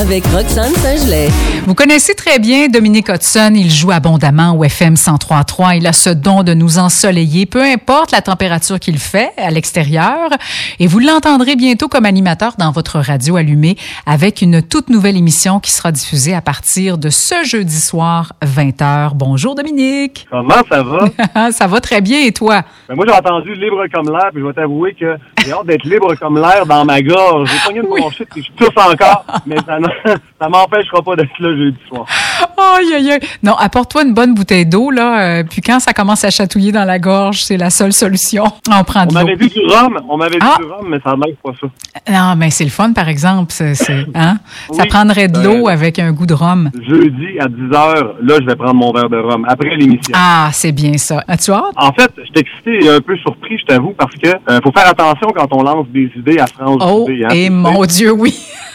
avec Roxane Saint-Gelais. Vous connaissez très bien Dominique Hudson. Il joue abondamment au FM 103.3. Il a ce don de nous ensoleiller, peu importe la température qu'il fait à l'extérieur. Et vous l'entendrez bientôt comme animateur dans votre radio allumée avec une toute nouvelle émission qui sera diffusée à partir de ce jeudi soir, 20h. Bonjour Dominique. Comment ça va? ça va très bien et toi? Ben moi, j'ai entendu libre comme l'air, puis je vais t'avouer que j'ai hâte d'être libre comme l'air dans ma gorge. J'ai pogné une oui. bronchite, puis je tousse encore, mais ça, ça m'empêchera pas d'être là jeudi soir. Aïe, aïe, aïe. Non, apporte-toi une bonne bouteille d'eau, là. Euh, puis quand ça commence à chatouiller dans la gorge, c'est la seule solution. On prend de l'eau. On m'avait dit du rhum. On m'avait dit ah! du rhum, mais ça m'aide pas ça. Non, mais c'est le fun, par exemple. Hein? oui, ça prendrait de l'eau euh, avec un goût de rhum. Jeudi à 10 h, là, je vais prendre mon verre de rhum après l'émission. Ah, c'est bien ça. As-tu hâte? En fait, je suis excité et un peu surpris, je t'avoue, parce que euh, faut faire attention quand on lance des idées à France. Oh, idées, hein, et mon Dieu, oui.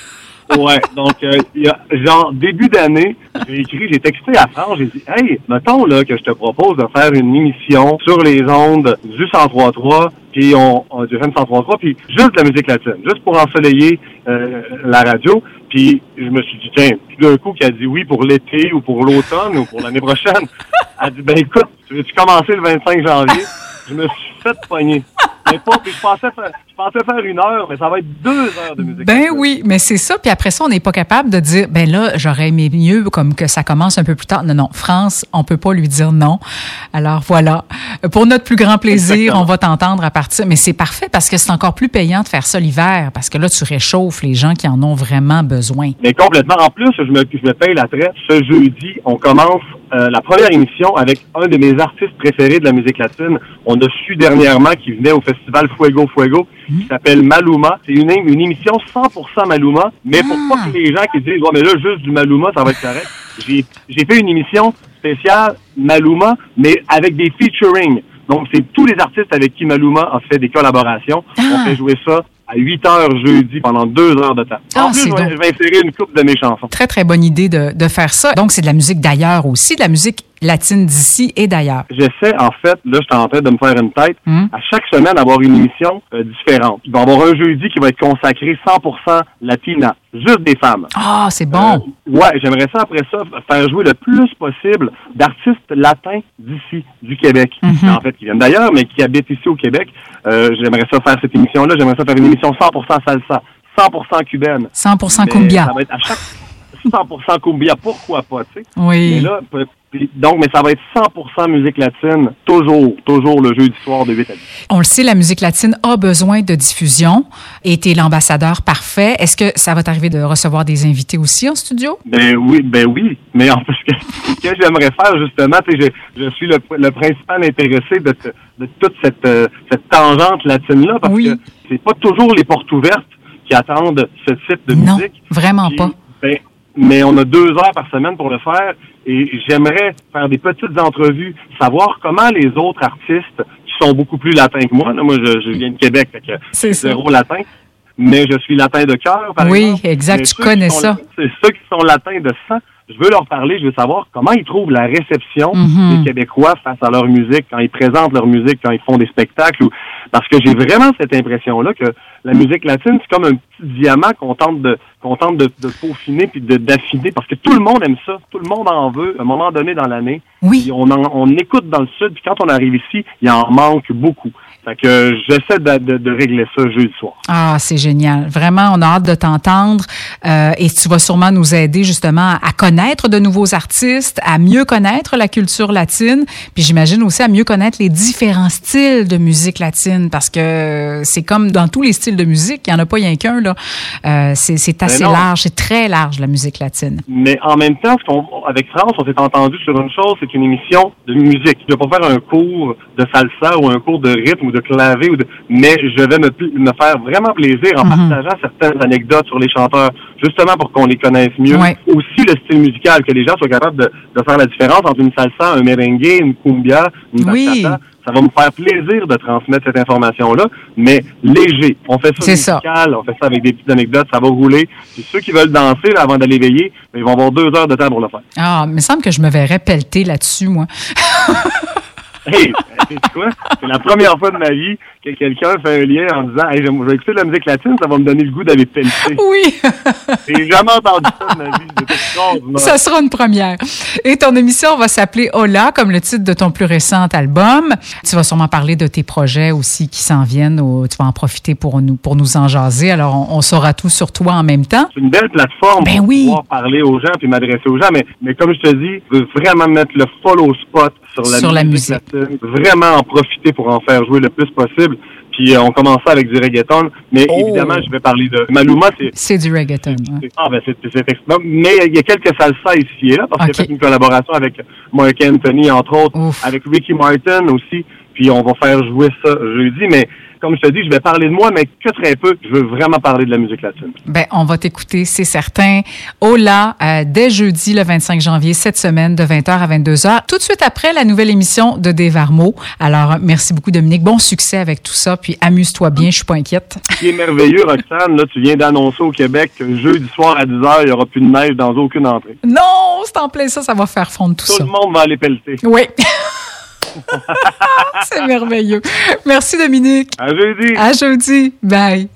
ouais, donc euh, y a, genre début d'année, j'ai écrit, j'ai texté à France, j'ai dit Hey, mettons là que je te propose de faire une émission sur les ondes du 103.3, puis on, on du FM 103.3, puis juste de la musique latine, juste pour ensoleiller euh, la radio. Puis je me suis dit, tiens, tout d'un coup qui a dit oui pour l'été ou pour l'automne ou pour l'année prochaine, elle a dit ben écoute, tu veux-tu commencer le 25 janvier? Je me suis fait poigner. Mais pas, puis je pensais faire, je pensais faire une heure, mais ça va être deux heures de musique. Ben oui, mais c'est ça. Puis après ça, on n'est pas capable de dire, ben là, j'aurais aimé mieux comme que ça commence un peu plus tard. Non, non, France, on peut pas lui dire non. Alors voilà. Pour notre plus grand plaisir, Exactement. on va t'entendre à partir. Mais c'est parfait parce que c'est encore plus payant de faire ça l'hiver parce que là, tu réchauffes les gens qui en ont vraiment besoin. Mais complètement. En plus, je me, je me paye la traite. Ce jeudi, on commence euh, la première émission avec un de mes artistes préférés de la musique latine. On a su dernièrement qu'il venait au festival Fuego Fuego, qui s'appelle Maluma. C'est une, une émission 100% Maluma, mais pour Ah. pas que les gens qui disent, ouais, mais là, juste du Maluma, ça va être correct. J'ai j'ai fait une émission spéciale Maluma, mais avec des featuring. Donc, c'est tous les artistes avec qui Maluma a fait des collaborations. Ah. On fait jouer ça à 8 heures jeudi pendant deux heures de temps. Ah, en plus, je vais, je vais insérer une coupe de mes chansons. Très, très bonne idée de, de faire ça. Donc, c'est de la musique d'ailleurs aussi, de la musique latine d'ici et d'ailleurs. J'essaie, en fait, là, je suis en train de me faire une tête, Hum. à chaque semaine, d'avoir une émission euh, différente. Il va y avoir un jeudi qui va être consacré 100% latina, juste des femmes. Ah, c'est bon. Euh, ouais, j'aimerais ça, après ça, faire jouer le plus possible d'artistes latins d'ici, du Québec. Mhm. En fait, qui viennent d'ailleurs, mais qui habitent ici au Québec. Euh, j'aimerais ça faire cette émission-là. J'aimerais ça faire une émission 100% salsa, 100% cubaine. 100% Mais cumbia. Ça va être à chaque 100% cumbia, pourquoi pas, tu sais? Mais Oui. là, p- puis- donc, mais ça va être 100% musique latine, toujours, toujours le jeudi soir de 8 à 10. On le sait, la musique latine a besoin de diffusion et tu es l'ambassadeur parfait. Est-ce que ça va t'arriver de recevoir des invités aussi en studio? Ben oui, ben oui. Mais en plus, ce que, j'aimerais faire, justement, je, je suis le, le principal intéressé de, de toute cette, euh, cette tangente latine-là, parce Oui. que c'est pas toujours les portes ouvertes qui attendent ce type de Non, musique. vraiment Puis, pas. ben, mais on a deux heures par semaine pour le faire et j'aimerais faire des petites entrevues, savoir comment les autres artistes qui sont beaucoup plus latins que moi, là, moi je, je viens de Québec, fait que C'est ça. zéro latin, mais je suis latin de cœur, par Oui, exemple. exact, Mais tu connais sont- ça. C'est ceux qui sont latins de sang. Je veux leur parler, je veux savoir comment ils trouvent la réception Mhm. des Québécois face à leur musique, quand ils présentent leur musique, quand ils font des spectacles. Ou... Parce que j'ai vraiment cette impression-là que la musique latine, c'est comme un petit diamant qu'on tente de qu'on tente de, de peaufiner puis de d'affiner parce que tout le monde aime ça, tout le monde en veut à un moment donné dans l'année. Oui. On, en- on écoute dans le sud, puis quand on arrive ici, il en manque beaucoup. Fait que euh, j'essaie de, de, de régler ça jeudi soir. Ah, c'est génial. Vraiment, on a hâte de t'entendre euh, et tu vas sûrement nous aider justement à connaître de nouveaux artistes, à mieux connaître la culture latine, puis j'imagine aussi à mieux connaître les différents styles de musique latine parce que c'est comme dans tous les styles de musique, il n'y en a pas rien qu'un là. Euh, c'est c'est assez large, c'est très large la musique latine. Mais en même temps, avec France, on s'est entendu sur une chose, c'est une émission de musique. Je vais pas faire un cours de salsa ou un cours de rythme ou de clavier, ou de, mais je vais me, faire vraiment plaisir en Mhm. partageant certaines anecdotes sur les chanteurs, justement pour qu'on les connaisse mieux. Ouais. Aussi le style musical, que les gens soient capables de, de faire la différence entre une salsa, un merengue, une cumbia, une Oui. Ça va me faire plaisir de transmettre cette information-là, mais léger. On fait ça musical, on fait ça avec des petites anecdotes, ça va rouler. Puis ceux qui veulent danser là, avant d'aller veiller, ben, ils vont avoir deux heures de temps pour le faire. Ah, il me semble que je me verrais pelleter là-dessus moi. Hey, c'est quoi? C'est la première fois de ma vie que quelqu'un fait un lien en disant hey, je vais écouter de la musique latine, ça va me donner le goût d'aller pelleter. Oui. J'ai jamais entendu ça de ma vie. Extraordinaire. Ça sera une première. Et ton émission va s'appeler Hola, comme le titre de ton plus récent album. Tu vas sûrement parler de tes projets aussi qui s'en viennent. Ou tu vas en profiter pour nous, pour nous en jaser. Alors, on, on saura tout sur toi en même temps. C'est une belle plateforme Ben pour oui. pouvoir parler aux gens puis m'adresser aux gens. Mais, mais comme je te dis, je veux vraiment mettre le follow spot sur la Sur la musique. Vraiment en profiter pour en faire jouer le plus possible. Puis euh, on commençait avec du reggaeton. Mais Oh. évidemment, je vais parler de Maluma. C'est du reggaeton. ouais. Ah, ben, c'est. Mais il y a quelques salsa ici et là, parce Ok. qu'il a fait une collaboration avec Mark Anthony, entre autres, Ouf. avec Ricky Martin aussi. Puis on va faire jouer ça jeudi. Mais comme je te dis, je vais parler de moi, mais que très peu. Je veux vraiment parler de la musique latine. Ben, on va t'écouter, c'est certain. Hola, euh, dès jeudi, le 25 janvier, cette semaine, de 20h à 22h, tout de suite après la nouvelle émission de Desvarmeaux. Alors, merci beaucoup, Dominique. Bon succès avec tout ça, puis amuse-toi bien, je suis pas inquiète. Ce qui est merveilleux, Roxane, là, tu viens d'annoncer au Québec que jeudi soir à 10h, il n'y aura plus de neige dans aucune entrée. Non, c'est en plein ça, ça va faire fondre tout Tout ça. le monde va aller pelleter. Oui. c'est merveilleux. Merci, Dominique. À jeudi! À jeudi. Bye.